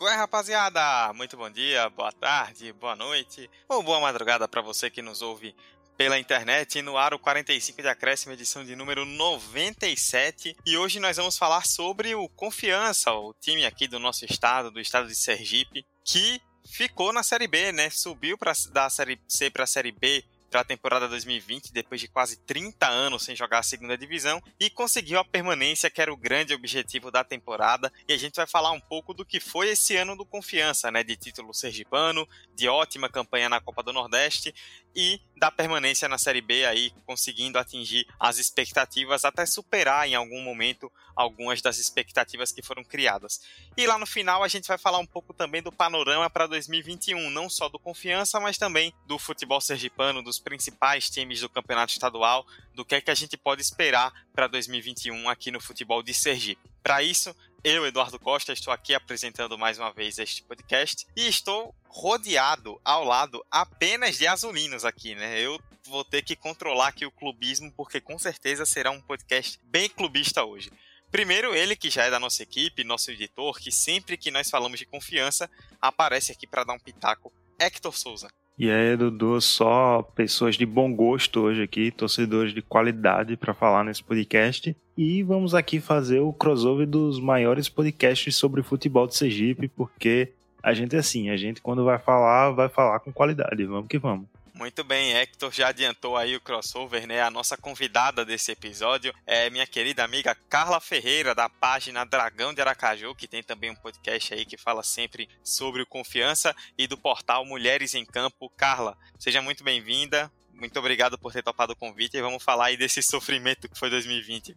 Qual é, rapaziada? Muito bom dia, boa tarde, boa noite ou boa madrugada para você que nos ouve pela internet no Aro 45 de Acréscimo, edição de número 97. E hoje nós vamos falar sobre o Confiança, o time aqui do nosso estado, do estado de Sergipe, que ficou na Série B, né? Subiu pra, da Série C para a Série B para a temporada 2020, depois de quase 30 anos sem jogar a segunda divisão, e conseguiu a permanência, que era o grande objetivo da temporada. E a gente vai falar um pouco do que foi esse ano do Confiança, né? De título sergipano, de ótima campanha na Copa do Nordeste e da permanência na Série B aí conseguindo atingir as expectativas até superar em algum momento algumas das expectativas que foram criadas. E lá no final a gente vai falar um pouco também do panorama para 2021, não só do Confiança, mas também do futebol sergipano, dos principais times do Campeonato Estadual, do que é que a gente pode esperar para 2021 aqui no futebol de Sergipe. Para isso, eu, Eduardo Costa, estou aqui apresentando mais uma vez este podcast e estou rodeado ao lado apenas de azulinos aqui, né? Eu vou ter que controlar aqui o clubismo porque com certeza será um podcast bem clubista hoje. Primeiro, ele que já é da nossa equipe, nosso editor, que sempre que nós falamos de confiança, aparece aqui para dar um pitaco, Hector Souza. E aí, Dudu, só pessoas de bom gosto hoje aqui, torcedores de qualidade para falar nesse podcast. E vamos aqui fazer o crossover dos maiores podcasts sobre futebol de Sergipe, porque a gente é assim, a gente quando vai falar, vai falar com qualidade. Vamos que vamos. Muito bem, Hector já adiantou aí o crossover, né? A nossa convidada desse episódio é minha querida amiga Carla Ferreira, da página Dragão de Aracaju, que tem também um podcast aí que fala sempre sobre o confiança, e do portal Mulheres em Campo. Carla, seja muito bem-vinda. Muito obrigado por ter topado o convite e vamos falar aí desse sofrimento que foi 2020.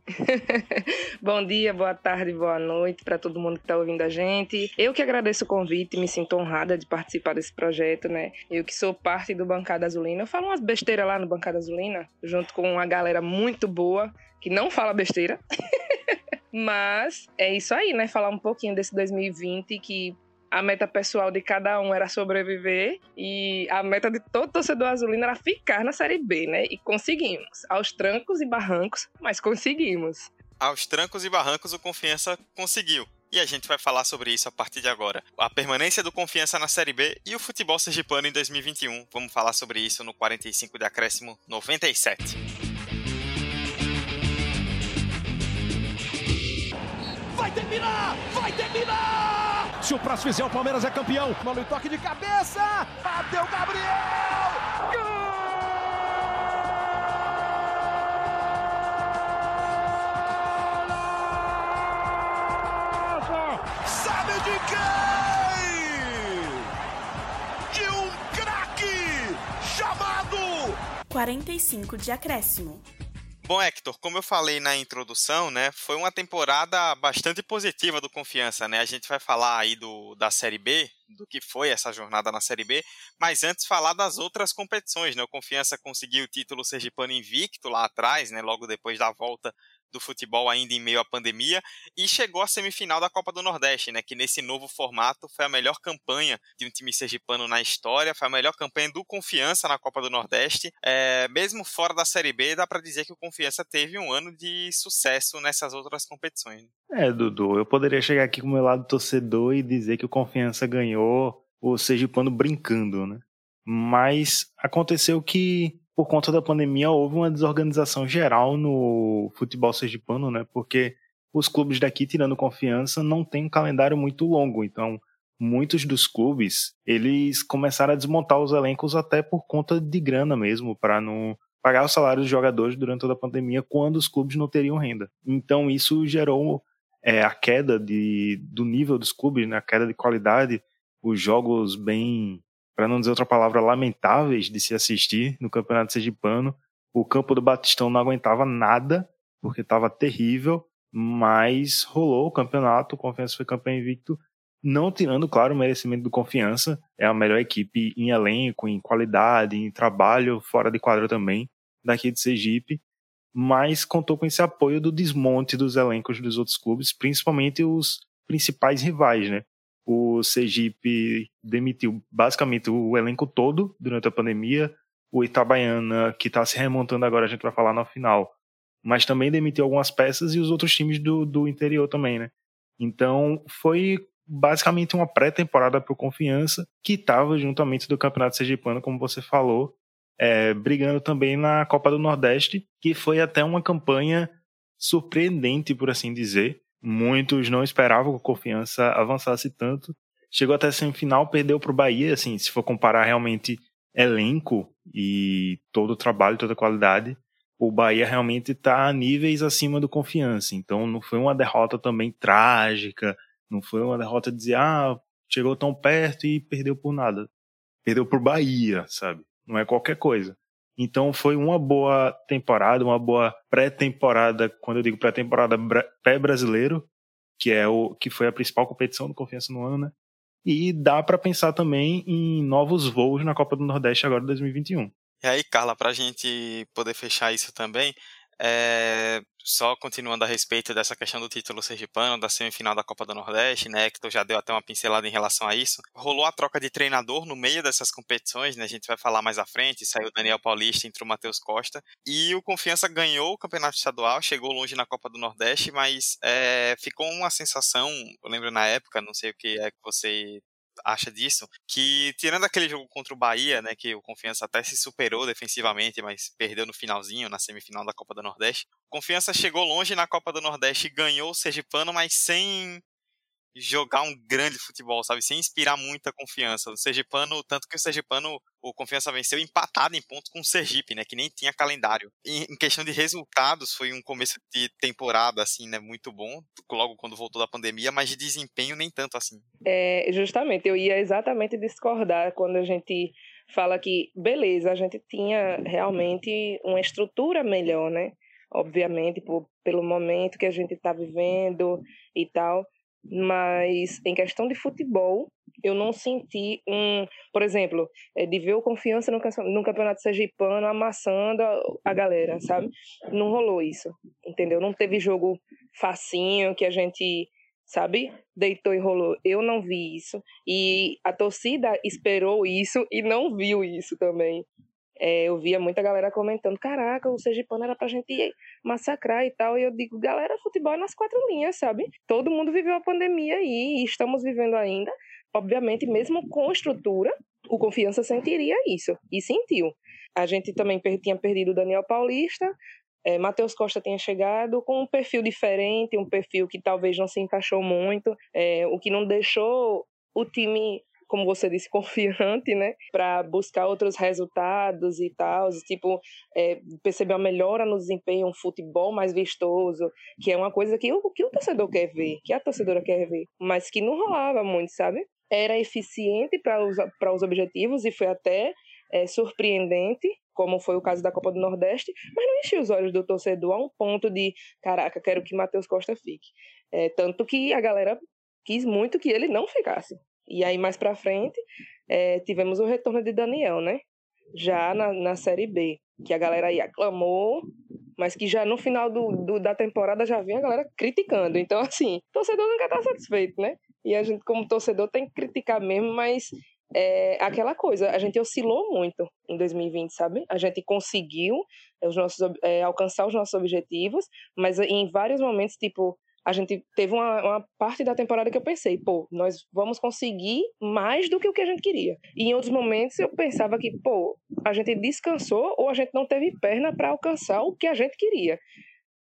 Bom dia, boa tarde, boa noite para todo mundo que está ouvindo a gente. Eu que agradeço o convite, me sinto honrada de participar desse projeto, né? Eu que sou parte do Bancada Azulina. Eu falo umas besteiras lá no Bancada Azulina, junto com uma galera muito boa que não fala besteira. Mas é isso aí, né? Falar um pouquinho desse 2020 que a meta pessoal de cada um era sobreviver e a meta de todo torcedor azulino era ficar na Série B, né? E conseguimos. Aos trancos e barrancos, mas conseguimos. Aos trancos e barrancos, o Confiança conseguiu. E a gente vai falar sobre isso a partir de agora. A permanência do Confiança na Série B e o futebol sergipano em 2021. Vamos falar sobre isso no 45 de acréscimo 97. Vai terminar! Vai terminar! Se o próximo fizer, o Palmeiras é campeão. Mano, toque de cabeça. Bateu Gabriel. Gol! Sabe de quem? De um craque chamado 45 de acréscimo. Como eu falei na introdução, né, foi uma temporada bastante positiva do Confiança, né? A gente vai falar aí do, da Série B, do que foi essa jornada na Série B, mas antes falar das outras competições, né? O Confiança conseguiu o título sergipano invicto lá atrás, né, logo depois da volta do futebol ainda em meio à pandemia e chegou à semifinal da Copa do Nordeste, né, que nesse novo formato foi a melhor campanha de um time sergipano na história, foi a melhor campanha do Confiança na Copa do Nordeste. É, mesmo fora da Série B, dá para dizer que o Confiança teve um ano de sucesso nessas outras competições. Né? É, Dudu, eu poderia chegar aqui com o meu lado torcedor e dizer que o Confiança ganhou o sergipano brincando, né? Mas aconteceu que por conta da pandemia, houve uma desorganização geral no futebol sergipano, né? Porque os clubes daqui, tirando confiança, não têm um calendário muito longo. Então, muitos dos clubes, eles começaram a desmontar os elencos até por conta de grana mesmo, para não pagar os salários dos jogadores durante toda a pandemia, quando os clubes não teriam renda. Então, isso gerou é, a queda de, do nível dos clubes, né? a queda de qualidade, os jogos bem para não dizer outra palavra, lamentáveis de se assistir no Campeonato Sergipano. O campo do Batistão não aguentava nada, porque estava terrível, mas rolou o campeonato, o Confiança foi campeão invicto, não tirando, claro, o merecimento do Confiança, é a melhor equipe em elenco, em qualidade, em trabalho, fora de quadro também, daqui de Sergipe, mas contou com esse apoio do desmonte dos elencos dos outros clubes, principalmente os principais rivais, né? O Sergipe demitiu basicamente o elenco todo durante a pandemia. O Itabaiana, que está se remontando agora, a gente vai falar no final, mas também demitiu algumas peças e os outros times do, do interior também, né? Então foi basicamente uma pré-temporada para o Confiança, que estava juntamente do Campeonato Sergipano, como você falou, é, brigando também na Copa do Nordeste, que foi até uma campanha surpreendente, por assim dizer. Muitos não esperavam que o Confiança avançasse tanto. Chegou até a semifinal, perdeu para o Bahia, assim, se for comparar realmente elenco e todo o trabalho, toda a qualidade, o Bahia realmente está a níveis acima do Confiança. Então não foi uma derrota também trágica, não foi uma derrota de dizer, ah, chegou tão perto e perdeu por nada. Perdeu por Bahia, sabe? Não é qualquer coisa. Então foi uma boa temporada, uma boa pré-temporada, quando eu digo pré-temporada pré-brasileiro, que é o que foi a principal competição do Confiança no ano, né? E dá para pensar também em novos voos na Copa do Nordeste agora de 2021. E aí, Carla, para a gente poder fechar isso também, é, só continuando a respeito dessa questão do título sergipano, da semifinal da Copa do Nordeste, né, que tu já deu até uma pincelada em relação a isso. Rolou a troca de treinador no meio dessas competições, né, a gente vai falar mais à frente, saiu o Daniel Paulista, entrou o Matheus Costa, e o Confiança ganhou o campeonato estadual, chegou longe na Copa do Nordeste, mas é, ficou uma sensação, eu lembro na época, não sei o que é que você acha disso, que tirando aquele jogo contra o Bahia, né, que o Confiança até se superou defensivamente, mas perdeu no finalzinho, na semifinal da Copa do Nordeste, Confiança chegou longe na Copa do Nordeste e ganhou o Sergipano, mas sem jogar um grande futebol, sabe? Sem inspirar muita confiança. O Sergipano, tanto que o Sergipano, o Confiança venceu empatado em ponto com o Sergipe, né? Que nem tinha calendário. E, em questão de resultados, foi um começo de temporada, assim, né? Muito bom, logo quando voltou da pandemia, mas de desempenho nem tanto assim. É, justamente, eu ia exatamente discordar quando a gente fala que, beleza, a gente tinha realmente uma estrutura melhor, né? Obviamente, por, pelo momento que a gente está vivendo e tal mas em questão de futebol, eu não senti um, por exemplo, é, de ver o confiança no, campeonato sergipano amassando a, a, galera, sabe? Não rolou isso, entendeu? Não teve jogo facinho que a gente, sabe, deitou e rolou. Eu não vi isso e a torcida esperou isso e não viu isso também é, eu via muita galera comentando, caraca, o Sergipano era pra gente massacrar e tal, e eu digo, galera, futebol é nas quatro linhas, sabe? Todo mundo viveu a pandemia aí, e estamos vivendo ainda, obviamente, mesmo com estrutura, o Confiança sentiria isso, e sentiu. A gente também tinha perdido o Daniel Paulista, é, Matheus Costa tinha chegado com um perfil diferente, um perfil que talvez não se encaixou muito, é, o que não deixou o time como você disse, confiante, né? Para buscar outros resultados e tal. Tipo, é, perceber uma melhora no desempenho, um futebol mais vistoso, que é uma coisa que o, que o torcedor quer ver, que a torcedora quer ver, mas que não rolava muito, sabe? Era eficiente para os, os objetivos e foi até é, surpreendente, como foi o caso da Copa do Nordeste, mas não encheu os olhos do torcedor a um ponto de, caraca, quero que Matheus Costa fique. É, tanto que a galera quis muito que ele não ficasse. E aí, mais para frente, é, tivemos o retorno de Daniel, né? Já na, na Série B, que a galera aí aclamou, mas que já no final do, do, da temporada já vinha a galera criticando. Então, assim, torcedor nunca tá satisfeito, né? E a gente, como torcedor, tem que criticar mesmo, mas é aquela coisa, a gente oscilou muito em 2020, sabe? A gente conseguiu os nossos, é, alcançar os nossos objetivos, mas em vários momentos, tipo, a gente teve uma, uma, parte da temporada que eu pensei, pô, nós vamos conseguir mais do que o que a gente queria. E em outros momentos eu pensava que, pô, a gente descansou ou a gente não teve perna para alcançar o que a gente queria.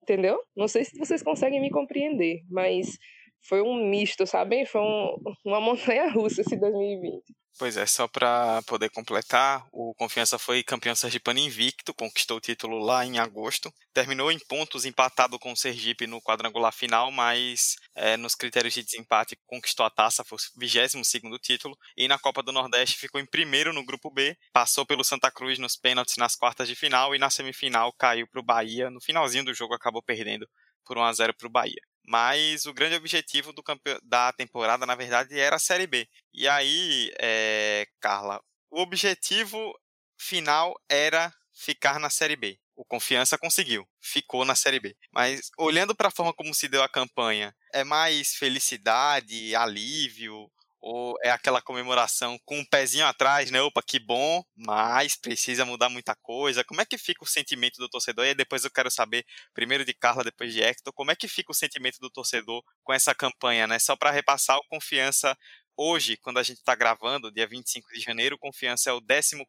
Entendeu? Não sei se vocês conseguem me compreender, mas foi um misto, sabe? Foi um, uma montanha russa esse 2020. Pois é, só para poder completar, o Confiança foi campeão sergipano invicto, conquistou o título lá em agosto, terminou em pontos empatado com o Sergipe no quadrangular final, mas é, nos critérios de desempate conquistou a taça, foi o 22 título, e na Copa do Nordeste ficou em primeiro no grupo B, passou pelo Santa Cruz nos pênaltis nas quartas de final e na semifinal caiu para o Bahia, no finalzinho do jogo acabou perdendo por 1 a 0 para o Bahia mas o grande objetivo do da temporada, na verdade, era a Série B. E aí, é, Carla, o objetivo final era ficar na Série B. O Confiança conseguiu, ficou na Série B. Mas olhando para a forma como se deu a campanha, é mais felicidade, alívio, Ou é aquela comemoração com um pezinho atrás, né? Opa, que bom, mas precisa mudar muita coisa. Como é que fica o sentimento do torcedor? E depois eu quero saber, primeiro de Carla, depois de Hector, como é que fica o sentimento do torcedor com essa campanha, né? Só para repassar o confiança Hoje, quando a gente está gravando, dia 25 de janeiro, Confiança é o 14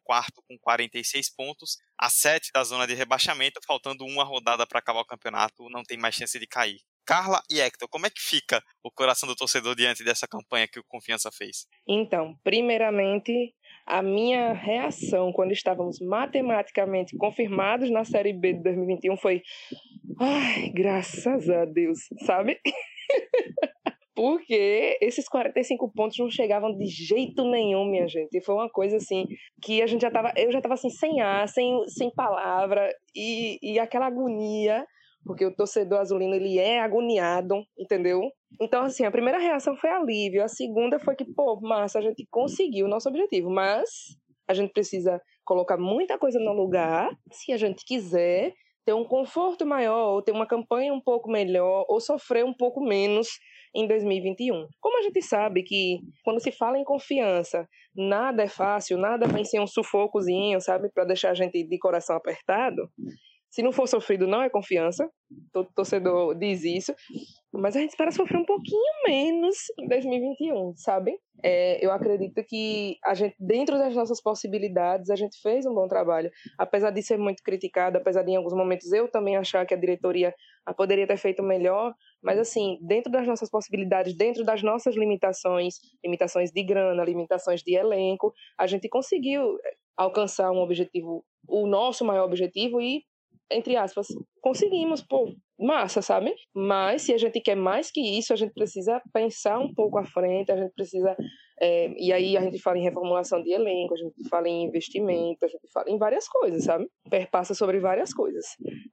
com 46 pontos, a 7 da zona de rebaixamento, faltando uma rodada para acabar o campeonato, não tem mais chance de cair. Carla e Hector, como é que fica o coração do torcedor diante dessa campanha que o Confiança fez? Então, primeiramente, a minha reação quando estávamos matematicamente confirmados na Série B de 2021 foi: ai, graças a Deus, sabe? Porque esses 45 pontos não chegavam de jeito nenhum, minha gente. Foi uma coisa assim que a gente já tava, eu já tava assim sem ar, sem, sem palavra e, e aquela agonia porque o torcedor azulino ele é agoniado, entendeu? Então, assim, a primeira reação foi alívio, a segunda foi que, pô, massa, a gente conseguiu o nosso objetivo, mas a gente precisa colocar muita coisa no lugar se a gente quiser ter um conforto maior, ou ter uma campanha um pouco melhor, ou sofrer um pouco menos em 2021. Como a gente sabe que quando se fala em confiança, nada é fácil, nada vem sem um sufocozinho, sabe, para deixar a gente de coração apertado. Se não for sofrido, não é confiança. Todo torcedor diz isso. Mas a gente espera sofrer um pouquinho menos em 2021, sabe? É, eu acredito que a gente, dentro das nossas possibilidades, a gente fez um bom trabalho. Apesar de ser muito criticado, apesar de em alguns momentos eu também achar que a diretoria poderia ter feito melhor, mas assim, dentro das nossas possibilidades, dentro das nossas limitações, limitações de grana, limitações de elenco, a gente conseguiu alcançar um objetivo, o nosso maior objetivo e entre aspas, conseguimos, pô, massa, sabe? Mas se a gente quer mais que isso, a gente precisa pensar um pouco à frente, a gente precisa. É, e aí a gente fala em reformulação de elenco, a gente fala em investimento, a gente fala em várias coisas, sabe? Perpassa sobre várias coisas.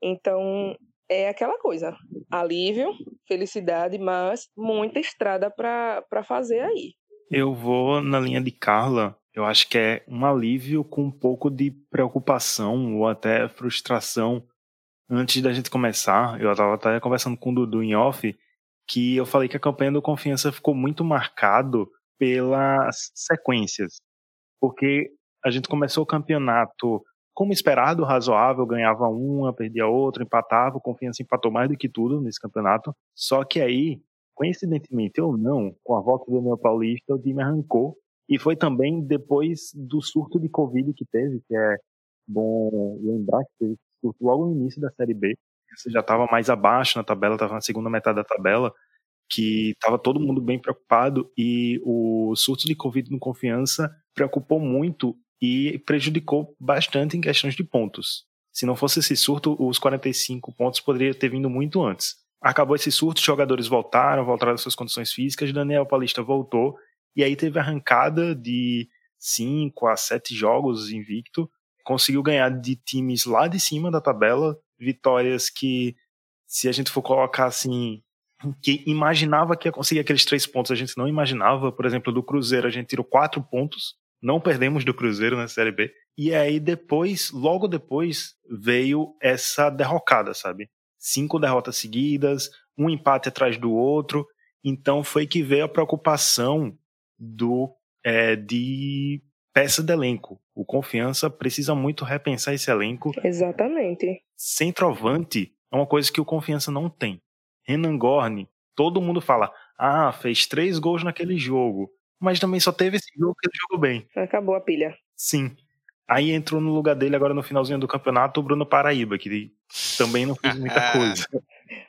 Então, é aquela coisa: alívio, felicidade, mas muita estrada para fazer aí. Eu vou na linha de Carla, eu acho que é um alívio com um pouco de preocupação ou até frustração. Antes da gente começar, eu estava até conversando com o Dudu em off, que eu falei que a campanha do Confiança ficou muito marcado pelas sequências. Porque a gente começou o campeonato como esperado, razoável, ganhava uma, perdia outra, empatava, o Confiança empatou mais do que tudo nesse campeonato. Só que aí, coincidentemente ou não, com a volta do Daniel Paulista, o time arrancou e foi também depois do surto de Covid que teve, que é bom lembrar que teve surto logo no início da Série B. Você já estava mais abaixo na tabela, estava na segunda metade da tabela, que estava todo mundo bem preocupado e o surto de Covid no Confiança preocupou muito e prejudicou bastante em questões de pontos. Se não fosse esse surto, os 45 pontos poderiam ter vindo muito antes. Acabou esse surto, os jogadores voltaram, voltaram às suas condições físicas, Daniel Paulista voltou e aí teve arrancada de 5 a 7 jogos invicto. Conseguiu ganhar de times lá de cima da tabela, vitórias que, se a gente for colocar assim, que imaginava que ia conseguir aqueles três pontos, a gente não imaginava. Por exemplo, do Cruzeiro, a gente tirou quatro pontos, não perdemos do Cruzeiro na Série B. E aí depois, logo depois, veio essa derrocada, sabe? Cinco derrotas seguidas, um empate atrás do outro. Então foi que veio a preocupação do é, de peça de elenco. O Confiança precisa muito repensar esse elenco. Exatamente. Centroavante é uma coisa que o Confiança não tem. Renan Gorni, todo mundo fala, ah, fez três gols naquele jogo, mas também só teve esse jogo que ele jogou bem. Acabou a pilha. Sim. Aí entrou no lugar dele agora no finalzinho do campeonato o Bruno Paraíba, que também não fez muita coisa.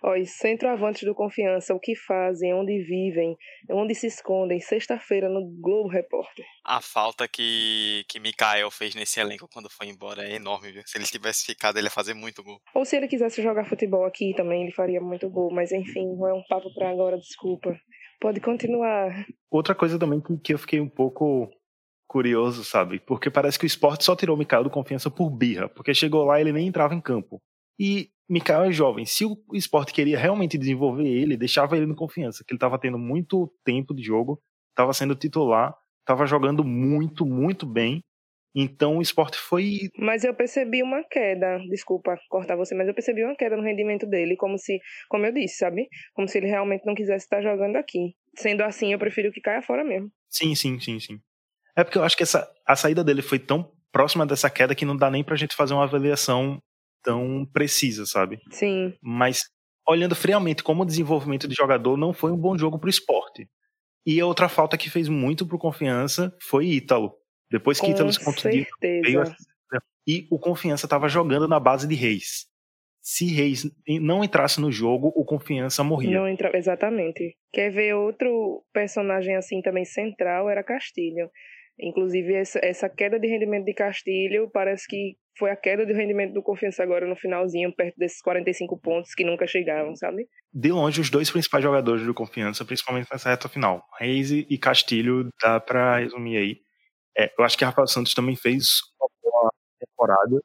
Ó, e centroavantes do Confiança, o que fazem, onde vivem, onde se escondem, sexta-feira no Globo Repórter. A falta que, que Mikael fez nesse elenco quando foi embora é enorme, viu? Se ele tivesse ficado, ele ia fazer muito gol. Ou se ele quisesse jogar futebol aqui também, ele faria muito gol, mas enfim, não é um papo para agora, desculpa. Pode continuar. Outra coisa também que, que eu fiquei um pouco curioso, sabe? Porque parece que o esporte só tirou o Mikael do confiança por birra, porque chegou lá e ele nem entrava em campo. E Mikael é jovem. Se o esporte queria realmente desenvolver ele, deixava ele no confiança, que ele estava tendo muito tempo de jogo, estava sendo titular, estava jogando muito, muito bem. Então o esporte foi. Mas eu percebi uma queda, desculpa cortar você, mas eu percebi uma queda no rendimento dele, como se, como eu disse, sabe? Como se ele realmente não quisesse estar jogando aqui. sendo assim, eu prefiro que caia fora mesmo. Sim, sim, sim, sim. É porque eu acho que essa, a saída dele foi tão próxima dessa queda que não dá nem pra gente fazer uma avaliação tão precisa, sabe? Sim. Mas olhando friamente como o desenvolvimento de jogador não foi um bom jogo pro esporte. E a outra falta que fez muito pro Confiança foi Ítalo. Depois que Com Ítalo se contundiu, veio a... e o Confiança estava jogando na base de Reis. Se Reis não entrasse no jogo, o Confiança morria. Não entra... Exatamente. Quer ver outro personagem assim também central era Castilho. Inclusive, essa, queda de rendimento de Castilho parece que foi a queda de rendimento do Confiança agora no finalzinho, perto desses 45 pontos que nunca chegavam, sabe? De longe, os dois principais jogadores do Confiança, principalmente nessa reta final. Reis e Castilho, dá pra resumir aí. É, eu acho que Rafael Santos também fez uma boa temporada,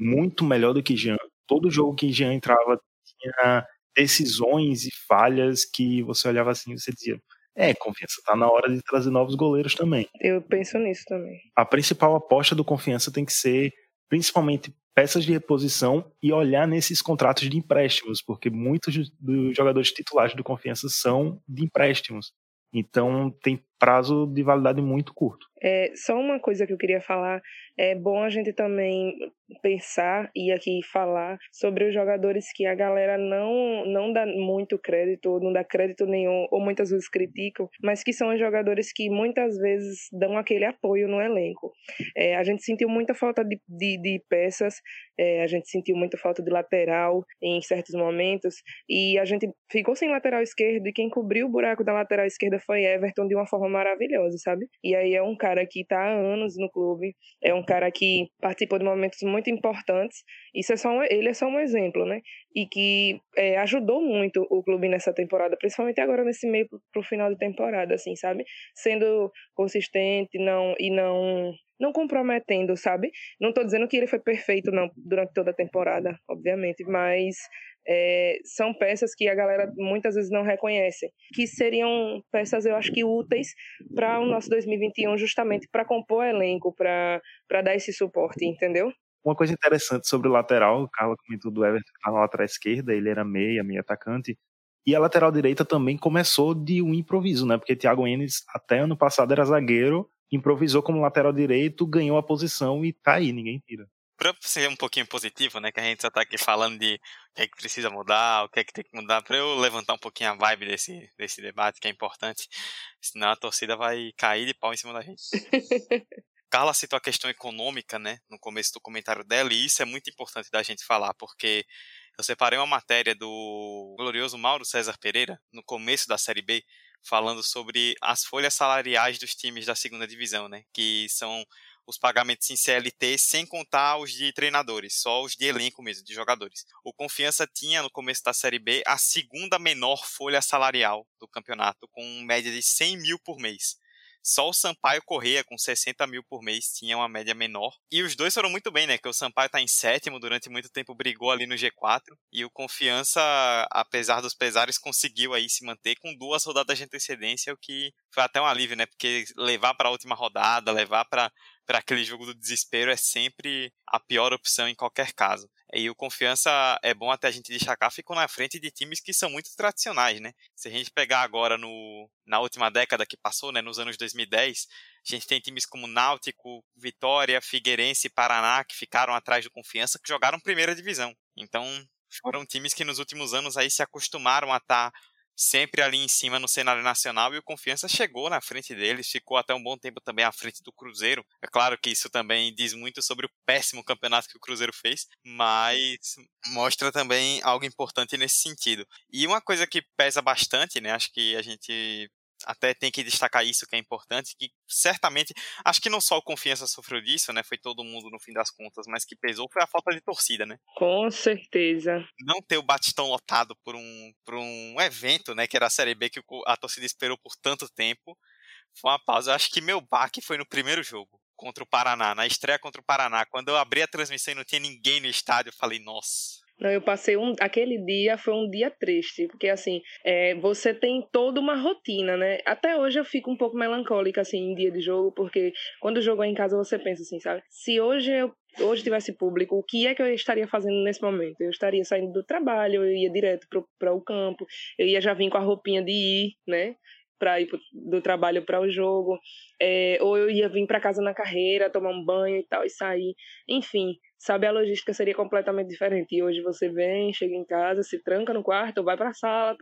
muito melhor do que Jean. Todo jogo que Jean entrava tinha decisões e falhas que você olhava assim e você dizia é, Confiança tá na hora de trazer novos goleiros também. Eu penso nisso também. A principal aposta do Confiança tem que ser principalmente peças de reposição e olhar nesses contratos de empréstimos, porque muitos dos jogadores titulares do Confiança são de empréstimos. Então tem prazo de validade muito curto. É, só uma coisa que eu queria falar, é bom a gente também pensar e aqui falar sobre os jogadores que a galera não, não dá muito crédito, não dá crédito nenhum, ou muitas vezes criticam, mas que são os jogadores que muitas vezes dão aquele apoio no elenco. É, a gente sentiu muita falta de, de, de peças, é, a gente sentiu muita falta de lateral em certos momentos, e a gente ficou sem lateral esquerdo, e quem cobriu o buraco da lateral esquerda foi Everton de uma forma maravilhosa, sabe? E aí é um cara que está há anos no clube, é um cara que participou de momentos muito importantes. Isso é só um, ele é só um exemplo, né? E que é, ajudou muito o clube nessa temporada, principalmente agora nesse meio pro final de temporada, assim, sabe? Sendo consistente, não e não não comprometendo, sabe? Não estou dizendo que ele foi perfeito não durante toda a temporada, obviamente, mas é, são peças que a galera muitas vezes não reconhece, que seriam peças, eu acho que úteis para o nosso 2021, justamente para compor elenco, para dar esse suporte, entendeu? Uma coisa interessante sobre o lateral, o Carlos comentou do Everton que tá na lateral esquerda, ele era meia, meia atacante, e a lateral direita também começou de um improviso, né? Porque Thiago Enes até ano passado era zagueiro, improvisou como lateral direito, ganhou a posição e tá aí, ninguém tira para ser um pouquinho positivo, né, que a gente só tá aqui falando de o que é que precisa mudar, o que é que tem que mudar, para eu levantar um pouquinho a vibe desse, desse debate que é importante, senão a torcida vai cair de pau em cima da gente. Carla citou a questão econômica, né, no começo do comentário dela, e isso é muito importante da gente falar, porque eu separei uma matéria do glorioso Mauro César Pereira, no começo da Série B, falando sobre as folhas salariais dos times da segunda divisão, né, que são os pagamentos em CLT sem contar os de treinadores, só os de elenco mesmo, de jogadores. O Confiança tinha no começo da Série B a segunda menor folha salarial do campeonato, com média de 100 mil por mês. Só o Sampaio Correia, com 60 mil por mês, tinha uma média menor. E os dois foram muito bem, né? Que o Sampaio está em sétimo, durante muito tempo brigou ali no G4. E o Confiança, apesar dos pesares, conseguiu aí se manter com duas rodadas de antecedência, o que foi até um alívio, né? Porque levar para a última rodada, levar para para aquele jogo do desespero é sempre a pior opção em qualquer caso. E o Confiança é bom até a gente destacar, ficou na frente de times que são muito tradicionais, né? Se a gente pegar agora no, na última década que passou, né, nos anos 2010, a gente tem times como Náutico, Vitória, Figueirense e Paraná que ficaram atrás do Confiança, que jogaram primeira divisão. Então, foram times que nos últimos anos aí se acostumaram a estar tá sempre ali em cima no cenário nacional e o Confiança chegou na frente deles, ficou até um bom tempo também à frente do Cruzeiro. É claro que isso também diz muito sobre o péssimo campeonato que o Cruzeiro fez, mas mostra também algo importante nesse sentido. E uma coisa que pesa bastante, né, acho que a gente até tem que destacar isso que é importante, que certamente, acho que não só o Confiança sofreu disso, né, foi todo mundo no fim das contas, mas que pesou foi a falta de torcida, né? Com certeza. Não ter o Batistão lotado por um, por um evento, né, que era a Série B que a torcida esperou por tanto tempo, foi uma pausa. Eu acho que meu baque foi no primeiro jogo, contra o Paraná, na estreia contra o Paraná. Quando eu abri a transmissão e não tinha ninguém no estádio, eu falei, nossa, não, eu passei um. Aquele dia foi um dia triste, porque assim, é, você tem toda uma rotina, né? Até hoje eu fico um pouco melancólica, assim, em dia de jogo, porque quando jogou em casa você pensa assim, sabe? Se hoje eu hoje tivesse público, o que é que eu estaria fazendo nesse momento? Eu estaria saindo do trabalho, eu ia direto para o campo, eu ia já vir com a roupinha de ir, né? Para ir do trabalho para o jogo, é, ou eu ia vir para casa na carreira, tomar um banho e tal, e sair. Enfim, sabe, a logística seria completamente diferente. E hoje você vem, chega em casa, se tranca no quarto, ou vai para a sala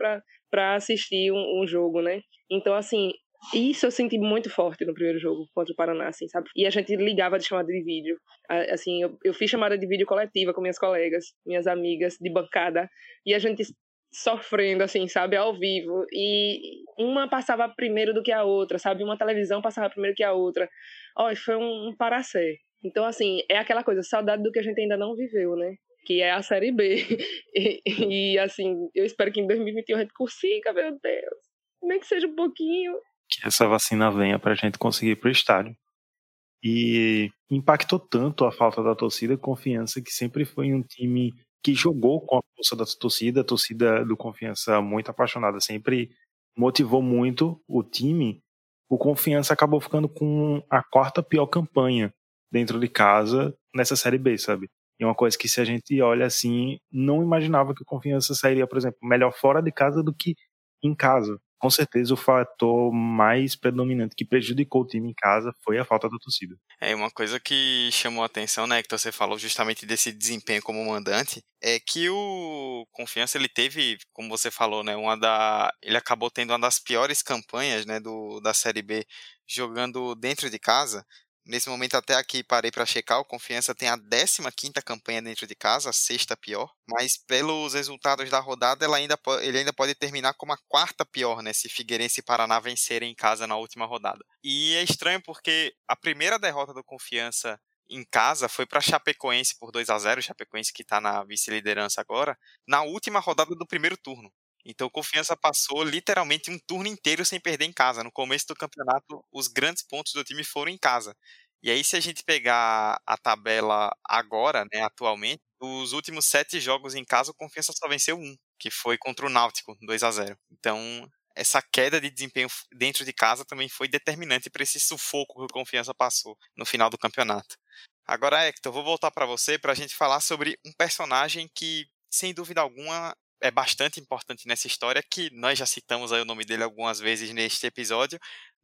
para assistir um, um jogo, né? Então, assim, isso eu senti muito forte no primeiro jogo contra o Paraná, assim, sabe? E a gente ligava de chamada de vídeo. Assim, eu, eu fiz chamada de vídeo coletiva com minhas colegas, minhas amigas de bancada, e a gente sofrendo, assim, sabe, ao vivo. E uma passava primeiro do que a outra, sabe? Uma televisão passava primeiro que a outra. Ó, foi um, um. Então, assim, é aquela coisa, saudade do que a gente ainda não viveu, né? Que é a Série B. e, e, assim, eu espero que em 2021 a gente consiga, meu Deus. Nem que seja um pouquinho. Que essa vacina venha pra gente conseguir ir pro estádio. E impactou tanto a falta da torcida, confiança, que sempre foi um time que jogou com a força da torcida, a torcida do Confiança muito apaixonada, sempre motivou muito o time. O Confiança acabou ficando com a quarta pior campanha dentro de casa nessa Série B, sabe? E uma coisa que se a gente olha assim, não imaginava que o Confiança sairia, por exemplo, melhor fora de casa do que em casa com certeza o fator mais predominante que prejudicou o time em casa foi a falta da torcida. É uma coisa que chamou a atenção, né, que você falou justamente desse desempenho como mandante, é que o Confiança ele teve, como você falou, né, uma da ele acabou tendo uma das piores campanhas, né, do da Série B jogando dentro de casa. Nesse momento, até aqui parei para checar. O Confiança tem a 15 campanha dentro de casa, a sexta pior. Mas pelos resultados da rodada, ele ainda, ele ainda pode terminar como a quarta pior, né? Se Figueirense e Paraná vencerem em casa na última rodada. E é estranho porque a primeira derrota do Confiança em casa foi para Chapecoense por 2 a 0 Chapecoense que está na vice-liderança agora, na última rodada do primeiro turno. Então, Confiança passou literalmente um turno inteiro sem perder em casa. No começo do campeonato, os grandes pontos do time foram em casa. E aí, se a gente pegar a tabela agora, né, atualmente, os últimos sete jogos em casa, o Confiança só venceu um, que foi contra o Náutico, 2 a 0 Então, essa queda de desempenho dentro de casa também foi determinante para esse sufoco que o Confiança passou no final do campeonato. Agora, Hector, vou voltar para você para a gente falar sobre um personagem que, sem dúvida alguma, é bastante importante nessa história, que nós já citamos o nome dele algumas vezes neste episódio,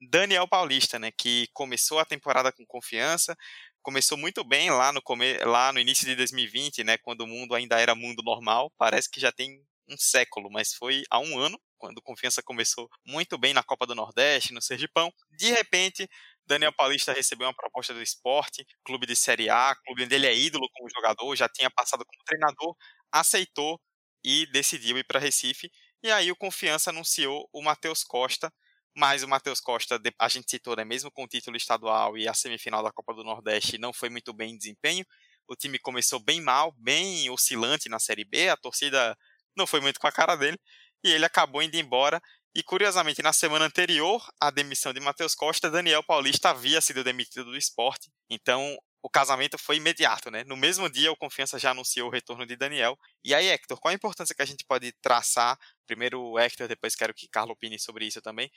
Daniel Paulista, né, que começou a temporada com confiança, começou muito bem lá no, come... lá no início de 2020, né, quando o mundo ainda era mundo normal, parece que já tem um século, mas foi há um ano, quando Confiança começou muito bem na Copa do Nordeste, no Sergipão. De repente, Daniel Paulista recebeu uma proposta do esporte, clube de Série A, clube onde ele é ídolo como jogador, já tinha passado como treinador, aceitou e decidiu ir para Recife. E aí o Confiança anunciou o Matheus Costa, mas o Matheus Costa, a gente citou, né, mesmo com o título estadual e a semifinal da Copa do Nordeste, não foi muito bem em desempenho. O time começou bem mal, bem oscilante na Série B, a torcida não foi muito com a cara dele, e ele acabou indo embora. E curiosamente, na semana anterior à demissão de Matheus Costa, Daniel Paulista havia sido demitido do esporte. Então, o casamento foi imediato, né? No mesmo dia, o Confiança já anunciou o retorno de Daniel. E aí, Hector, qual a importância que a gente pode traçar? Primeiro o Hector, depois quero que Carlos opine sobre isso também.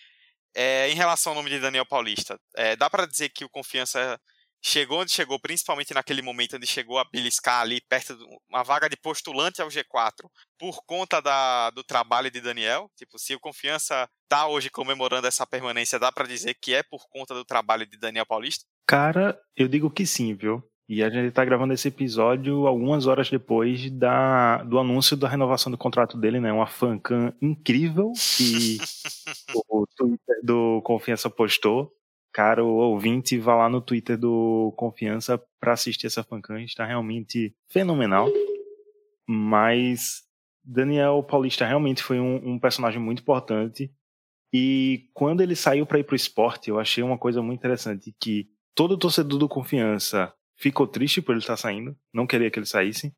É, em relação ao nome de Daniel Paulista, é, dá para dizer que o Confiança chegou onde chegou, principalmente naquele momento onde chegou a beliscar ali perto de uma vaga de postulante ao G4, por conta da, do trabalho de Daniel. Tipo, se o Confiança está hoje comemorando essa permanência, dá para dizer que é por conta do trabalho de Daniel Paulista? Cara, eu digo que sim, viu? E a gente tá gravando esse episódio algumas horas depois da, do anúncio da renovação do contrato dele, né? Uma fancam incrível que o Twitter do Confiança postou. Cara, o ouvinte vá lá no Twitter do Confiança para assistir essa fancam, está realmente fenomenal. Mas Daniel Paulista realmente foi um, um personagem muito importante. E quando ele saiu para ir pro esporte, eu achei uma coisa muito interessante que todo torcedor do Confiança ficou triste por ele estar saindo, não queria que ele saísse.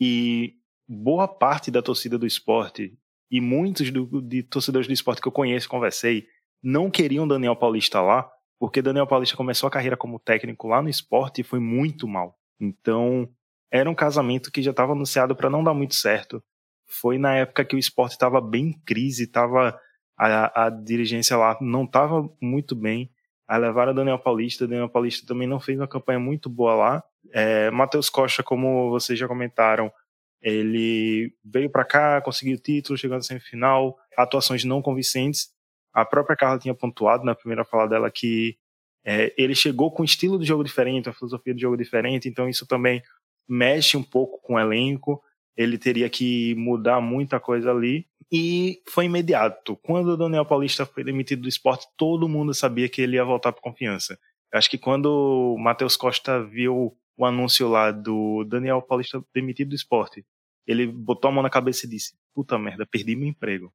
E boa parte da torcida do esporte e muitos do, de torcedores do esporte que eu conheço, conversei, não queriam Daniel Paulista lá, porque Daniel Paulista começou a carreira como técnico lá no esporte e foi muito mal. Então, era um casamento que já estava anunciado para não dar muito certo. Foi na época que o esporte estava bem em crise, tava, a, a dirigência lá não estava muito bem. Aí levaram o Daniel Paulista. Daniel Paulista também não fez uma campanha muito boa lá. É, Matheus Costa, como vocês já comentaram, ele veio para cá, conseguiu o título, chegou na semifinal, atuações não convincentes. A própria Carla tinha pontuado na primeira fala dela que é, ele chegou com um estilo de jogo diferente, uma filosofia de jogo diferente, então isso também mexe um pouco com o elenco. Ele teria que mudar muita coisa ali. E foi imediato. Quando o Daniel Paulista foi demitido do esporte, todo mundo sabia que ele ia voltar para confiança. Acho que quando o Matheus Costa viu o anúncio lá do Daniel Paulista demitido do esporte, ele botou a mão na cabeça e disse: Puta merda, perdi meu emprego.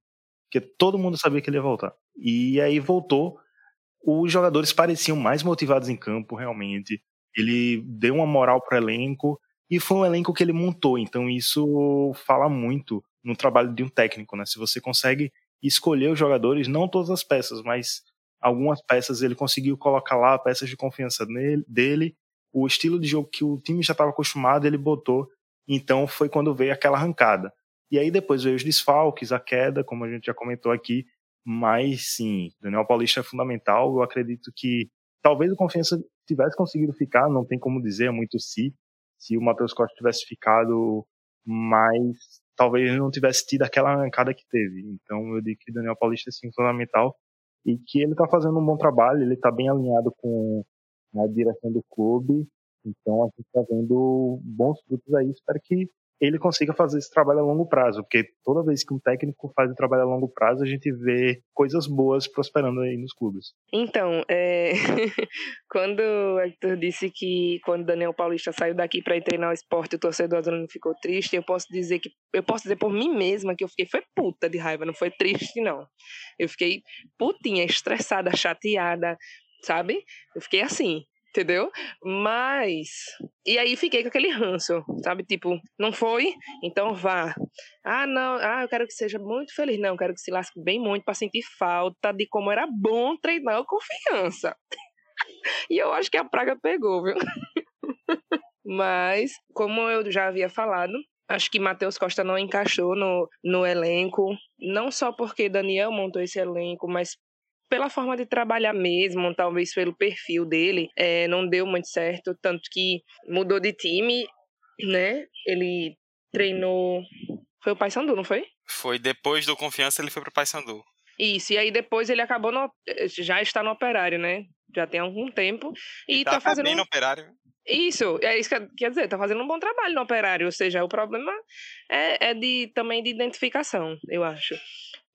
Porque todo mundo sabia que ele ia voltar. E aí voltou. Os jogadores pareciam mais motivados em campo, realmente. Ele deu uma moral pro elenco. E foi um elenco que ele montou. Então isso fala muito no trabalho de um técnico, né? Se você consegue escolher os jogadores, não todas as peças, mas algumas peças ele conseguiu colocar lá, peças de confiança nele, dele. O estilo de jogo que o time já estava acostumado, ele botou então foi quando veio aquela arrancada. E aí depois veio os desfalques, a queda, como a gente já comentou aqui. Mas sim, Daniel Paulista é fundamental. Eu acredito que talvez o Confiança tivesse conseguido ficar, não tem como dizer, é muito se. Se o Matheus Costa tivesse ficado, mas talvez não tivesse tido aquela arrancada que teve. Então eu digo que Daniel Paulista é sim fundamental e que ele está fazendo um bom trabalho, ele está bem alinhado com a direção do clube então a gente está vendo bons frutos aí. Espero que ele consiga fazer esse trabalho a longo prazo, porque toda vez que um técnico faz o trabalho a longo prazo, a gente vê coisas boas prosperando aí nos clubes. Então, é... quando o Hector disse que quando Daniel Paulista saiu daqui para treinar o esporte, o torcedor azulino ficou triste, eu posso dizer que eu posso dizer por mim mesma que eu fiquei foi puta de raiva, não foi triste não. Eu fiquei putinha, estressada, chateada, sabe? Eu fiquei assim entendeu? Mas. E aí fiquei com aquele ranço, sabe? Tipo, não foi? Então vá. Ah, não, ah, eu quero que seja muito feliz. Não, eu quero que se lasque bem muito para sentir falta de como era bom treinar com confiança. e eu acho que a praga pegou, viu? Mas, como eu já havia falado, acho que Matheus Costa não encaixou no, no elenco, não só porque Daniel montou esse elenco, mas pela forma de trabalhar mesmo, talvez pelo perfil dele, é, não deu muito certo, tanto que mudou de time, né? Ele treinou. Foi o Paysandu, não foi? Foi depois do Confiança, ele foi pro Paysandu. Isso, e aí depois ele acabou no, já está no operário, né? Já tem algum tempo. E tá, tá fazendo. Bem no operário. Isso, é isso que quer dizer, tá fazendo um bom trabalho no operário, ou seja, o problema é, é de também de identificação, eu acho.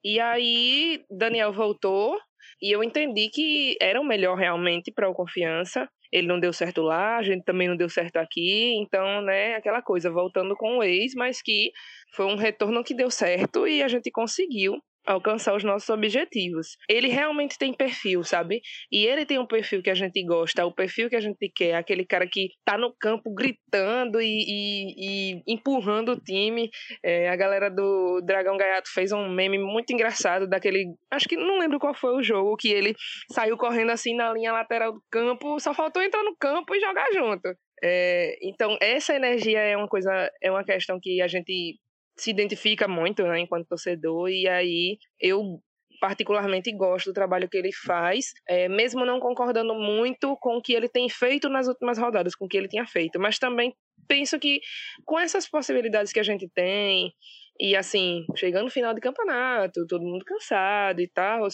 E aí, Daniel voltou, e eu entendi que era o melhor realmente para o Confiança. Ele não deu certo lá, a gente também não deu certo aqui. Então, né, aquela coisa, voltando com o ex, mas que foi um retorno que deu certo e a gente conseguiu alcançar os nossos objetivos. Ele realmente tem perfil, sabe? E ele tem um perfil que a gente gosta, o perfil que a gente quer, aquele cara que tá no campo gritando e, e, e empurrando o time. É, a galera do Dragão Gaiato fez um meme muito engraçado daquele. Acho que não lembro qual foi o jogo, que ele saiu correndo assim na linha lateral do campo, só faltou entrar no campo e jogar junto. É, então, essa energia é uma coisa, é uma questão que a gente se identifica muito, né, enquanto torcedor, e aí eu particularmente gosto do trabalho que ele faz, é, mesmo não concordando muito com o que ele tem feito nas últimas rodadas, com o que ele tinha feito, mas também penso que com essas possibilidades que a gente tem, e assim, chegando no final de campeonato, todo mundo cansado e tal,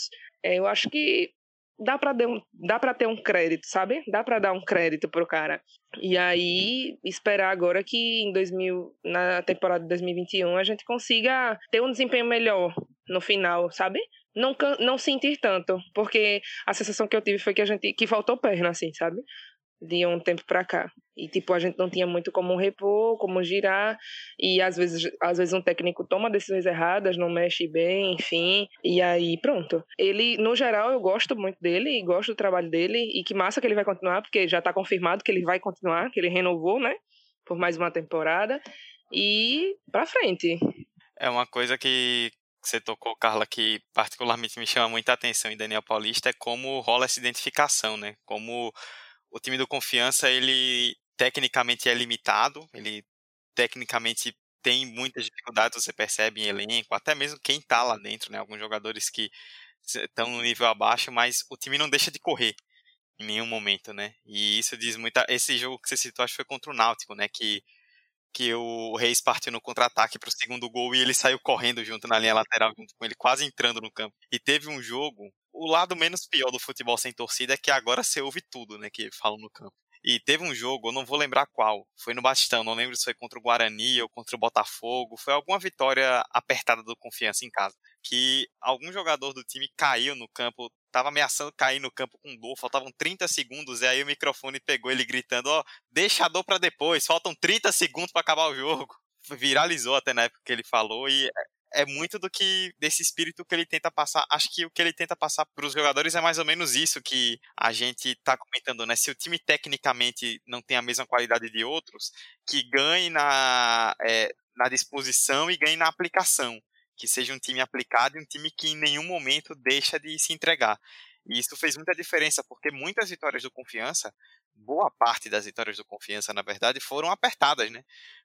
é, eu acho que dá para dá para ter um crédito, sabe? Dá para dar um crédito pro cara. E aí esperar agora que em 2000 na temporada de 2021 a gente consiga ter um desempenho melhor no final, sabe? Não não sentir tanto, porque a sensação que eu tive foi que a gente que faltou perna assim, sabe? De um tempo para cá. E tipo, a gente não tinha muito como repor, como girar, e às vezes, às vezes um técnico toma decisões erradas, não mexe bem, enfim, e aí pronto. Ele, no geral, eu gosto muito dele gosto do trabalho dele, e que massa que ele vai continuar, porque já tá confirmado que ele vai continuar, que ele renovou, né, por mais uma temporada, e pra frente. É uma coisa que você tocou, Carla, que particularmente me chama muita atenção em Daniel Paulista, é como rola essa identificação, né, como o time do Confiança, ele tecnicamente é limitado, ele tecnicamente tem muitas dificuldades, você percebe em elenco, até mesmo quem está lá dentro, né? Alguns jogadores que estão no nível abaixo, mas o time não deixa de correr em nenhum momento, né? E isso diz muita. Esse jogo que você citou, acho que foi contra o Náutico, né? Que, que o Reis partiu no contra-ataque para o segundo gol e ele saiu correndo junto na linha lateral, junto com ele, quase entrando no campo. E teve um jogo o lado menos pior do futebol sem torcida é que agora você ouve tudo, né, que falam no campo. E teve um jogo, eu não vou lembrar qual, foi no Bastão, não lembro se foi contra o Guarani ou contra o Botafogo, foi alguma vitória apertada do Confiança em casa, que algum jogador do time caiu no campo, tava ameaçando cair no campo com dor, faltavam 30 segundos, e aí o microfone pegou ele gritando, ó, oh, deixa a dor pra depois, faltam 30 segundos para acabar o jogo. Viralizou até na época que ele falou, e é muito do que desse espírito que ele tenta passar. Acho que o que ele tenta passar para os jogadores é mais ou menos isso que a gente está comentando, né? Se o time tecnicamente não tem a mesma qualidade de outros, que ganhe na, é, na disposição e ganhe na aplicação. Que seja um time aplicado e um time que em nenhum momento deixa de se entregar. E isso fez muita diferença, porque muitas vitórias do Confiança, boa parte das vitórias do Confiança, na verdade, foram apertadas, né?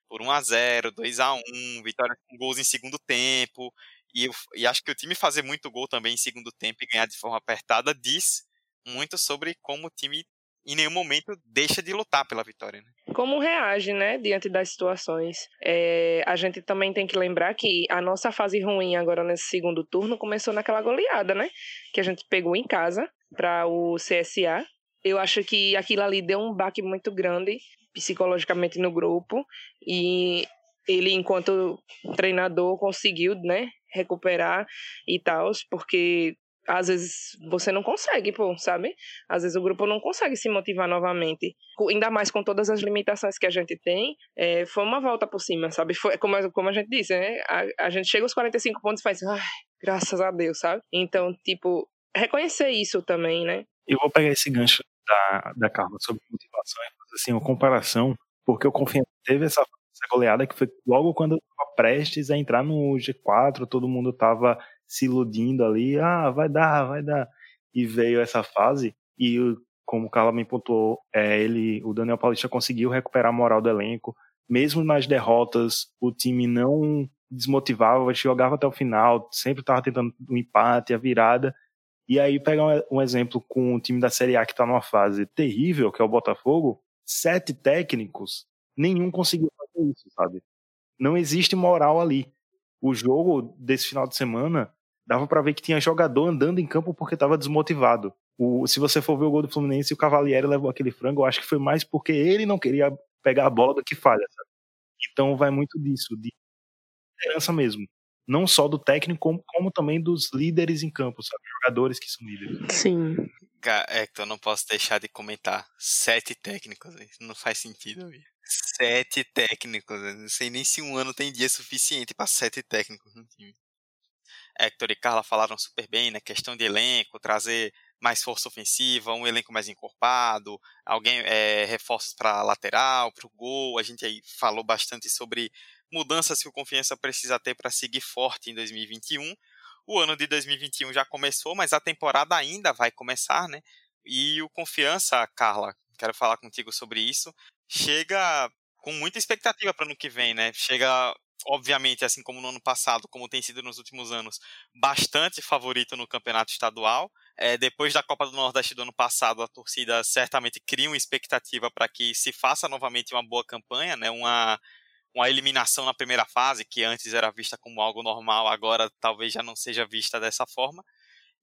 por 1 a 0 2 a 1 vitória com gols em segundo tempo. E, e acho que o time fazer muito gol também em segundo tempo e ganhar de forma apertada diz muito sobre como o time em nenhum momento deixa de lutar pela vitória. Né? Como reage, né, diante das situações? É, a gente também tem que lembrar que a nossa fase ruim agora nesse segundo turno começou naquela goleada, né? Que a gente pegou em casa para o CSA. Eu acho que aquilo ali deu um baque muito grande psicologicamente no grupo e ele enquanto treinador conseguiu, né, recuperar e tal, porque às vezes você não consegue, pô, sabe? Às vezes o grupo não consegue se motivar novamente. Ainda mais com todas as limitações que a gente tem, é, foi uma volta por cima, sabe? Foi como, como a gente disse, né? A, a gente chega aos 45 pontos e faz, ai, graças a Deus, sabe? Então, tipo, reconhecer isso também, né? Eu vou pegar esse gancho da, da Carla sobre motivação e fazer assim, uma comparação, porque o Confiança teve essa, essa goleada que foi logo quando prestes a entrar no G4, todo mundo estava se iludindo ali, ah, vai dar, vai dar. E veio essa fase, e como o Carla me pontuou, é, ele, o Daniel Paulista conseguiu recuperar a moral do elenco, mesmo nas derrotas, o time não desmotivava, jogava até o final, sempre estava tentando o um empate, a virada, e aí, pegar um, um exemplo com o time da Série A que está numa fase terrível, que é o Botafogo, sete técnicos, nenhum conseguiu fazer isso, sabe? Não existe moral ali. O jogo desse final de semana dava para ver que tinha jogador andando em campo porque estava desmotivado. O, se você for ver o gol do Fluminense, o Cavalieri levou aquele frango, eu acho que foi mais porque ele não queria pegar a bola do que falha, sabe? Então vai muito disso, de liderança mesmo não só do técnico, como, como também dos líderes em campo, sabe? Jogadores que são líderes. Sim. Hector, eu não posso deixar de comentar. Sete técnicos, não faz sentido, viu? Sete técnicos, não sei nem se um ano tem dia suficiente para sete técnicos no time. Hector e Carla falaram super bem, né? Questão de elenco, trazer mais força ofensiva, um elenco mais encorpado, alguém é, reforços para lateral, para o gol. A gente aí falou bastante sobre mudanças que o Confiança precisa ter para seguir forte em 2021. O ano de 2021 já começou, mas a temporada ainda vai começar, né? E o Confiança, Carla, quero falar contigo sobre isso, chega com muita expectativa para o ano que vem, né? Chega, obviamente, assim como no ano passado, como tem sido nos últimos anos, bastante favorito no campeonato estadual. É, depois da Copa do Nordeste do ano passado, a torcida certamente cria uma expectativa para que se faça novamente uma boa campanha, né? Uma uma eliminação na primeira fase, que antes era vista como algo normal, agora talvez já não seja vista dessa forma.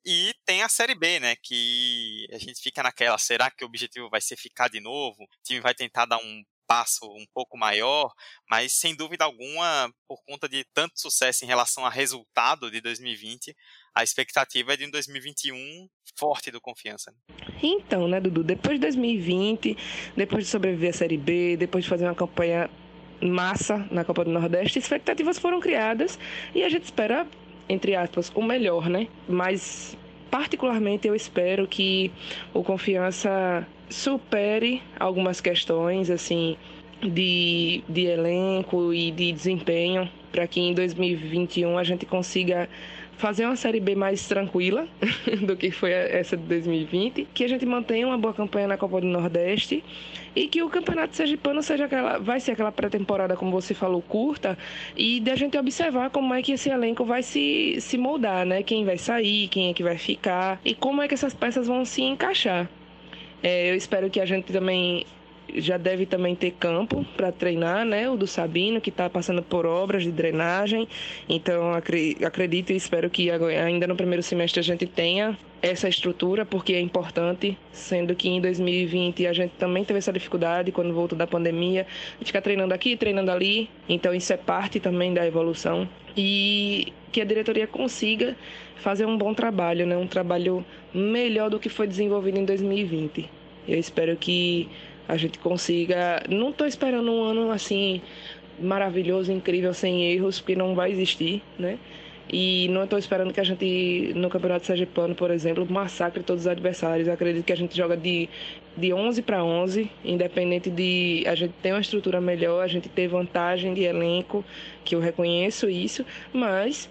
E tem a Série B, né? Que a gente fica naquela, será que o objetivo vai ser ficar de novo? O time vai tentar dar um passo um pouco maior, mas sem dúvida alguma, por conta de tanto sucesso em relação a resultado de 2020, a expectativa é de um 2021 forte do confiança. Né? Então, né, Dudu, depois de 2020, depois de sobreviver à Série B, depois de fazer uma campanha massa na Copa do Nordeste, expectativas foram criadas e a gente espera, entre aspas, o melhor, né? Mas particularmente eu espero que o Confiança supere algumas questões assim de, de elenco e de desempenho para que em 2021 a gente consiga fazer uma Série B mais tranquila do que foi essa de 2020, que a gente mantenha uma boa campanha na Copa do Nordeste e que o Campeonato Sergipano seja aquela, vai ser aquela pré-temporada, como você falou, curta, e de a gente observar como é que esse elenco vai se, se moldar, né? Quem vai sair, quem é que vai ficar e como é que essas peças vão se encaixar. É, eu espero que a gente também já deve também ter campo para treinar, né? O do Sabino, que está passando por obras de drenagem. Então, acredito e espero que ainda no primeiro semestre a gente tenha essa estrutura, porque é importante, sendo que em 2020 a gente também teve essa dificuldade quando voltou da pandemia, de ficar treinando aqui, treinando ali, então isso é parte também da evolução. E que a diretoria consiga fazer um bom trabalho, né? um trabalho melhor do que foi desenvolvido em 2020. Eu espero que a gente consiga. Não estou esperando um ano assim maravilhoso, incrível, sem erros, porque não vai existir, né? E não estou esperando que a gente, no Campeonato Sergipano, por exemplo, massacre todos os adversários. Eu acredito que a gente joga de, de 11 para 11, independente de a gente ter uma estrutura melhor, a gente ter vantagem de elenco, que eu reconheço isso, mas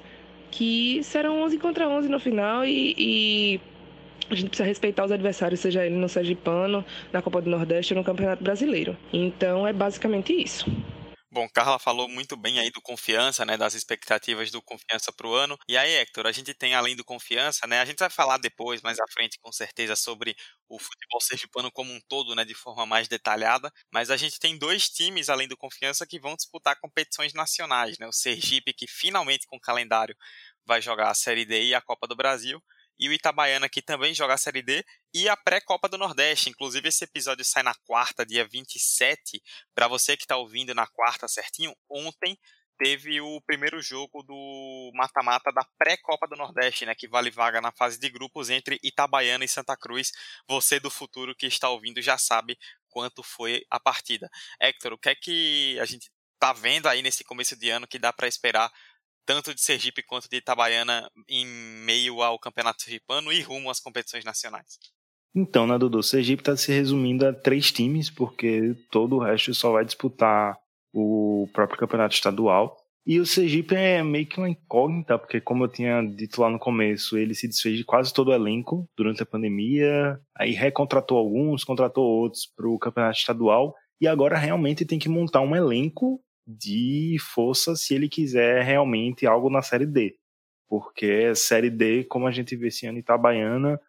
que serão 11 contra 11 no final e, e a gente precisa respeitar os adversários, seja ele no Sergipano, na Copa do Nordeste ou no Campeonato Brasileiro. Então é basicamente isso. Bom, Carla falou muito bem aí do confiança, né, das expectativas do confiança para o ano. E aí, Hector, a gente tem além do confiança, né, a gente vai falar depois, mais à frente, com certeza, sobre o futebol sergipano como um todo, né, de forma mais detalhada. Mas a gente tem dois times além do confiança que vão disputar competições nacionais, né, o Sergipe que finalmente com o calendário vai jogar a Série D e a Copa do Brasil e o Itabaiana que também joga a Série D e a pré-Copa do Nordeste. Inclusive, esse episódio sai na quarta, dia 27. Para você que está ouvindo na quarta certinho, ontem teve o primeiro jogo do mata-mata da pré-Copa do Nordeste, né, que vale vaga na fase de grupos entre Itabaiana e Santa Cruz. Você do futuro que está ouvindo já sabe quanto foi a partida. Hector, o que é que a gente está vendo aí nesse começo de ano que dá para esperar tanto de Sergipe quanto de Itabaiana em meio ao Campeonato Sergipano e rumo às competições nacionais? Então, né, Dudu? Sergipe está se resumindo a três times, porque todo o resto só vai disputar o próprio campeonato estadual. E o Sergipe é meio que uma incógnita, porque, como eu tinha dito lá no começo, ele se desfez de quase todo o elenco durante a pandemia, aí recontratou alguns, contratou outros para o campeonato estadual, e agora realmente tem que montar um elenco de força se ele quiser realmente algo na Série D. Porque Série D, como a gente vê esse ano em Itabaiana,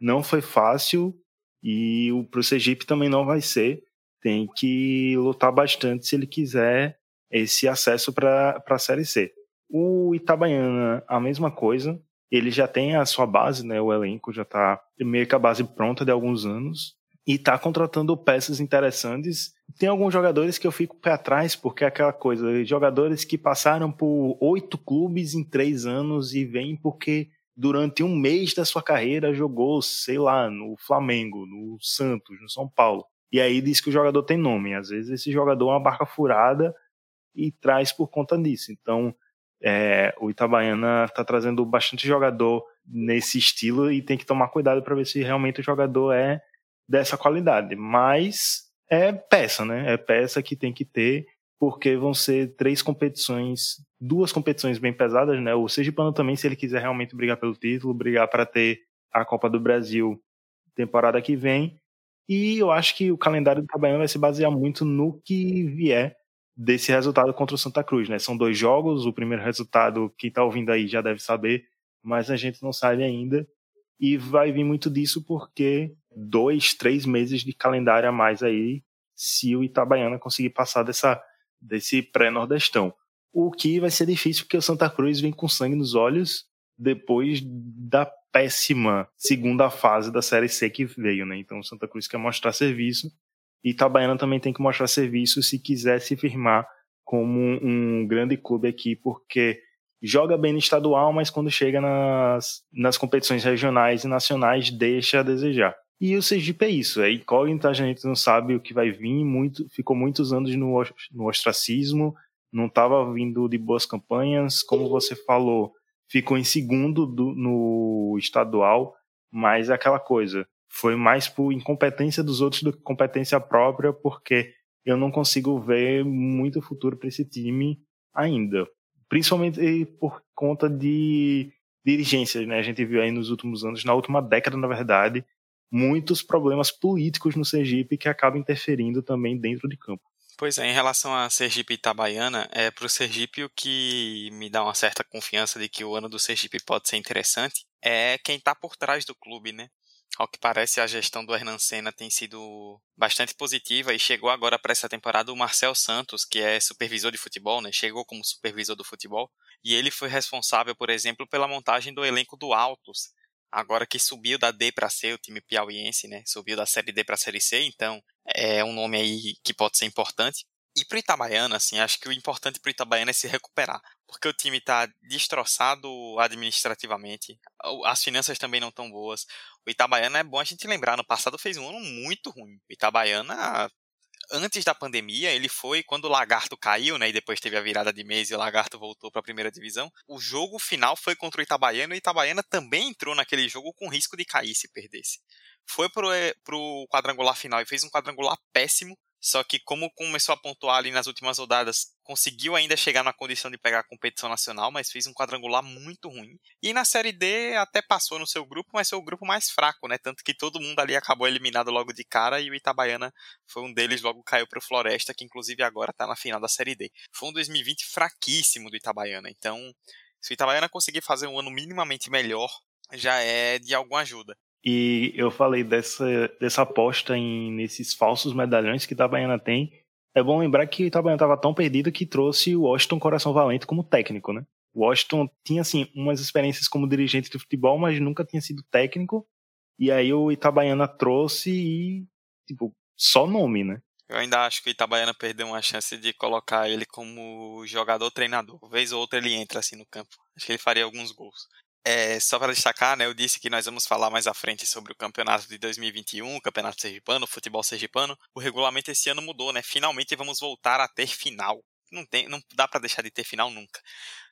não foi fácil e o pro Sergipe também não vai ser. Tem que lutar bastante se ele quiser esse acesso para a Série C. O Itabaiana, a mesma coisa. Ele já tem a sua base, né? O elenco já está meio que a base pronta de alguns anos e está contratando peças interessantes. Tem alguns jogadores que eu fico pé atrás, porque é aquela coisa, jogadores que passaram por oito clubes em três anos e vêm porque durante um mês da sua carreira jogou, sei lá, no Flamengo, no Santos, no São Paulo. E aí diz que o jogador tem nome. Às vezes esse jogador é uma barca furada e traz por conta disso. Então, é, o Itabaiana está trazendo bastante jogador nesse estilo e tem que tomar cuidado para ver se realmente o jogador é dessa qualidade. Mas é peça, né? É peça que tem que ter, porque vão ser três competições, duas competições bem pesadas, né? O Sergipano também, se ele quiser realmente brigar pelo título, brigar para ter a Copa do Brasil temporada que vem. E eu acho que o calendário do Itabaiana vai se basear muito no que vier desse resultado contra o Santa Cruz, né? São dois jogos, o primeiro resultado, quem está ouvindo aí já deve saber, mas a gente não sabe ainda. E vai vir muito disso porque dois, três meses de calendário a mais aí, se o Itabaiana conseguir passar dessa, desse pré-nordestão. O que vai ser difícil porque o Santa Cruz vem com sangue nos olhos depois da péssima segunda fase da Série C que veio, né? Então o Santa Cruz quer mostrar serviço e Itabaiana também tem que mostrar serviço se quiser se firmar como um grande clube aqui, porque joga bem no estadual, mas quando chega nas, nas competições regionais e nacionais deixa a desejar. E o Sergipe é isso, é incógnita, a gente não sabe o que vai vir, muito, ficou muitos anos no, no ostracismo, não estava vindo de boas campanhas, como você falou, ficou em segundo do, no estadual, mas é aquela coisa, foi mais por incompetência dos outros do que competência própria, porque eu não consigo ver muito futuro para esse time ainda principalmente por conta de dirigências, né? A gente viu aí nos últimos anos, na última década, na verdade, muitos problemas políticos no Sergipe que acabam interferindo também dentro de campo. Pois é, em relação a Sergipe e Itabaiana, é para o Sergipe o que me dá uma certa confiança de que o ano do Sergipe pode ser interessante é quem está por trás do clube, né? Ao que parece, a gestão do Hernan Senna tem sido bastante positiva e chegou agora para essa temporada o Marcel Santos, que é supervisor de futebol, né? Chegou como supervisor do futebol e ele foi responsável, por exemplo, pela montagem do elenco do Altos, agora que subiu da D para C, o time piauiense, né? Subiu da Série D para a Série C, então é um nome aí que pode ser importante. E pro Itabaiana, assim, acho que o importante pro Itabaiana é se recuperar. Porque o time tá destroçado administrativamente, as finanças também não estão boas. O Itabaiana é bom a gente lembrar, no passado fez um ano muito ruim. O Itabaiana antes da pandemia, ele foi quando o Lagarto caiu, né, e depois teve a virada de mês e o Lagarto voltou para a primeira divisão. O jogo final foi contra o Itabaiana e o Itabaiana também entrou naquele jogo com risco de cair se perdesse. Foi pro, eh, pro quadrangular final e fez um quadrangular péssimo, só que como começou a pontuar ali nas últimas rodadas, conseguiu ainda chegar na condição de pegar a competição nacional, mas fez um quadrangular muito ruim. E na Série D até passou no seu grupo, mas foi o grupo mais fraco, né? Tanto que todo mundo ali acabou eliminado logo de cara e o Itabaiana foi um deles, logo caiu para o Floresta, que inclusive agora está na final da Série D. Foi um 2020 fraquíssimo do Itabaiana, então se o Itabaiana conseguir fazer um ano minimamente melhor, já é de alguma ajuda. E eu falei dessa, dessa aposta em, nesses falsos medalhões que Itabaiana tem. É bom lembrar que Itabaiana estava tão perdido que trouxe o Washington Coração Valente como técnico, né? O Washington tinha, assim, umas experiências como dirigente de futebol, mas nunca tinha sido técnico. E aí o Itabaiana trouxe e, tipo, só nome, né? Eu ainda acho que o Itabaiana perdeu uma chance de colocar ele como jogador-treinador. Vez ou outra ele entra assim no campo. Acho que ele faria alguns gols. É, só para destacar, né, eu disse que nós vamos falar mais à frente sobre o campeonato de 2021, o campeonato sergipano, o futebol sergipano. O regulamento esse ano mudou, né? Finalmente vamos voltar a ter final. Não, tem, não dá para deixar de ter final nunca.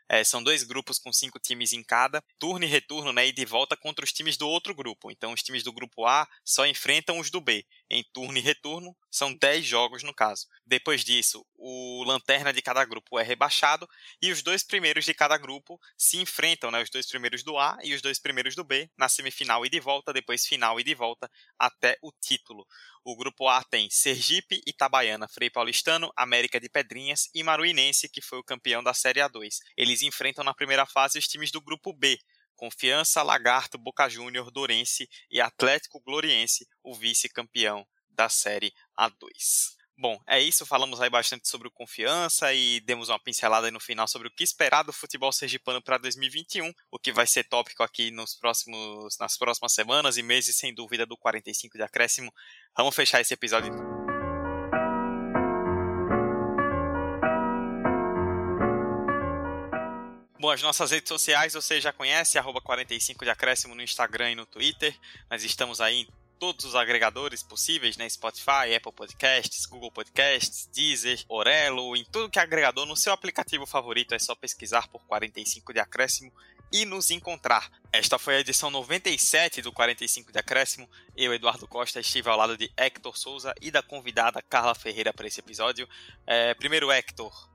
É, são dois grupos com cinco times em cada, turno e retorno, né, e de volta contra os times do outro grupo. Então, os times do grupo A só enfrentam os do B. Em turno e retorno, são 10 jogos no caso. Depois disso, o lanterna de cada grupo é rebaixado e os dois primeiros de cada grupo se enfrentam, né, os dois primeiros do A e os dois primeiros do B, na semifinal e de volta, depois final e de volta, até o título. O grupo A tem Sergipe, Itabaiana, Frei Paulistano, América de Pedrinhas e Maruinense, que foi o campeão da Série A2. Eles enfrentam na primeira fase os times do grupo B, Confiança, Lagarto, Boca Júnior, Dorense e Atlético Gloriense, o vice-campeão da Série A2. Bom, é isso. Falamos aí bastante sobre o confiança e demos uma pincelada no final sobre o que esperar do futebol sergipano para 2021, o que vai ser tópico aqui nos próximos, nas próximas semanas e meses, sem dúvida, do 45 de acréscimo. Vamos fechar esse episódio então. Bom, as nossas redes sociais você já conhece, arroba 45 de acréscimo no Instagram e no Twitter. Nós estamos aí em todos os agregadores possíveis, né? Spotify, Apple Podcasts, Google Podcasts, Deezer, Orelo, em tudo que é agregador, no seu aplicativo favorito é só pesquisar por 45 de acréscimo e nos encontrar. Esta foi a edição 97 do 45 de acréscimo. Eu, Eduardo Costa, estive ao lado de Hector Souza e da convidada Carla Ferreira para esse episódio. É, primeiro, Hector,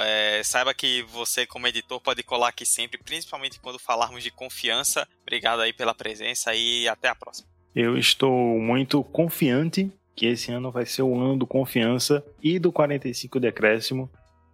é, saiba que você, como editor, pode colar aqui sempre, principalmente quando falarmos de confiança. Obrigado aí pela presença e até a próxima. Eu estou muito confiante que esse ano vai ser o ano do confiança e do 45 decréscimo.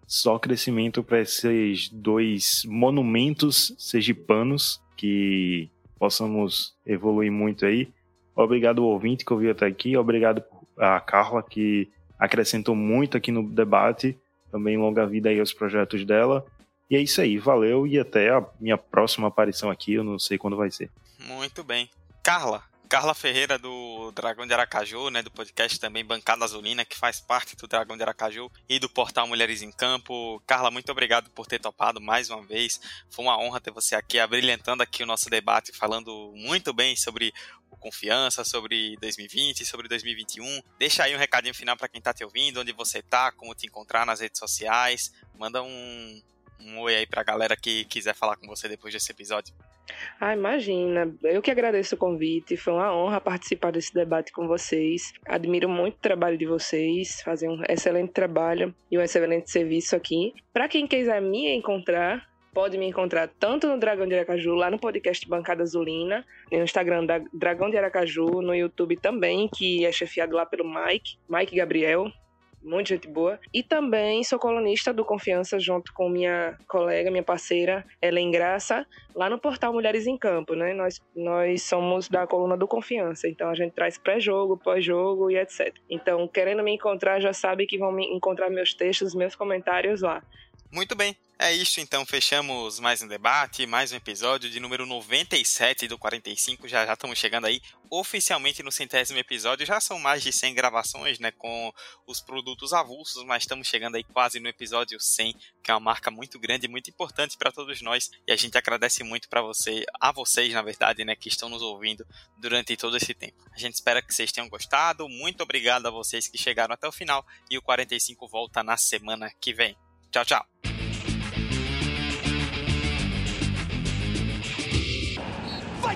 Só crescimento para esses dois monumentos sergipanos que possamos evoluir muito aí. Obrigado ao ouvinte que ouviu até aqui, obrigado a Carla que acrescentou muito aqui no debate. Também longa vida aí aos projetos dela. E é isso aí, valeu e até a minha próxima aparição aqui, eu não sei quando vai ser. Muito bem. Carla, Carla Ferreira do Dragão de Aracaju, né, do podcast também Bancada Azulina, que faz parte do Dragão de Aracaju e do portal Mulheres em Campo. Carla, muito obrigado por ter topado mais uma vez. Foi uma honra ter você aqui, abrilhantando aqui o nosso debate, falando muito bem sobre confiança, sobre 2020 e sobre 2021. Deixa aí um recadinho final para quem está te ouvindo, onde você está, como te encontrar nas redes sociais. Manda um, um oi aí para a galera que quiser falar com você depois desse episódio. Ah, imagina. Eu que agradeço o convite. Foi uma honra participar desse debate com vocês. Admiro muito o trabalho de vocês, fazem um excelente trabalho e um excelente serviço aqui. Para quem quiser me encontrar, pode me encontrar tanto no Dragão de Aracaju, lá no podcast Bancada Azulina, no Instagram da Dragão de Aracaju, no YouTube também, que é chefiado lá pelo Mike, Mike Gabriel muita gente boa. E também sou colunista do Confiança junto com minha colega, minha parceira, Ellen Graça, lá no portal Mulheres em Campo, né? Nós, nós somos da coluna do Confiança, então a gente traz pré-jogo, pós-jogo e etc. Então, querendo me encontrar, já sabe que vão me encontrar meus textos, meus comentários lá. Muito bem. É isso, então fechamos mais um debate, mais um episódio de número 97 do 45. Já já estamos chegando aí oficialmente no centésimo episódio. Já são mais de 100 gravações, né, com os produtos avulsos, mas estamos chegando aí quase no episódio 100, que é uma marca muito grande e muito importante para todos nós. E a gente agradece muito para você, a vocês, na verdade, né, que estão nos ouvindo durante todo esse tempo. A gente espera que vocês tenham gostado. Muito obrigado a vocês que chegaram até o final e o 45 volta na semana que vem. Tchau, tchau.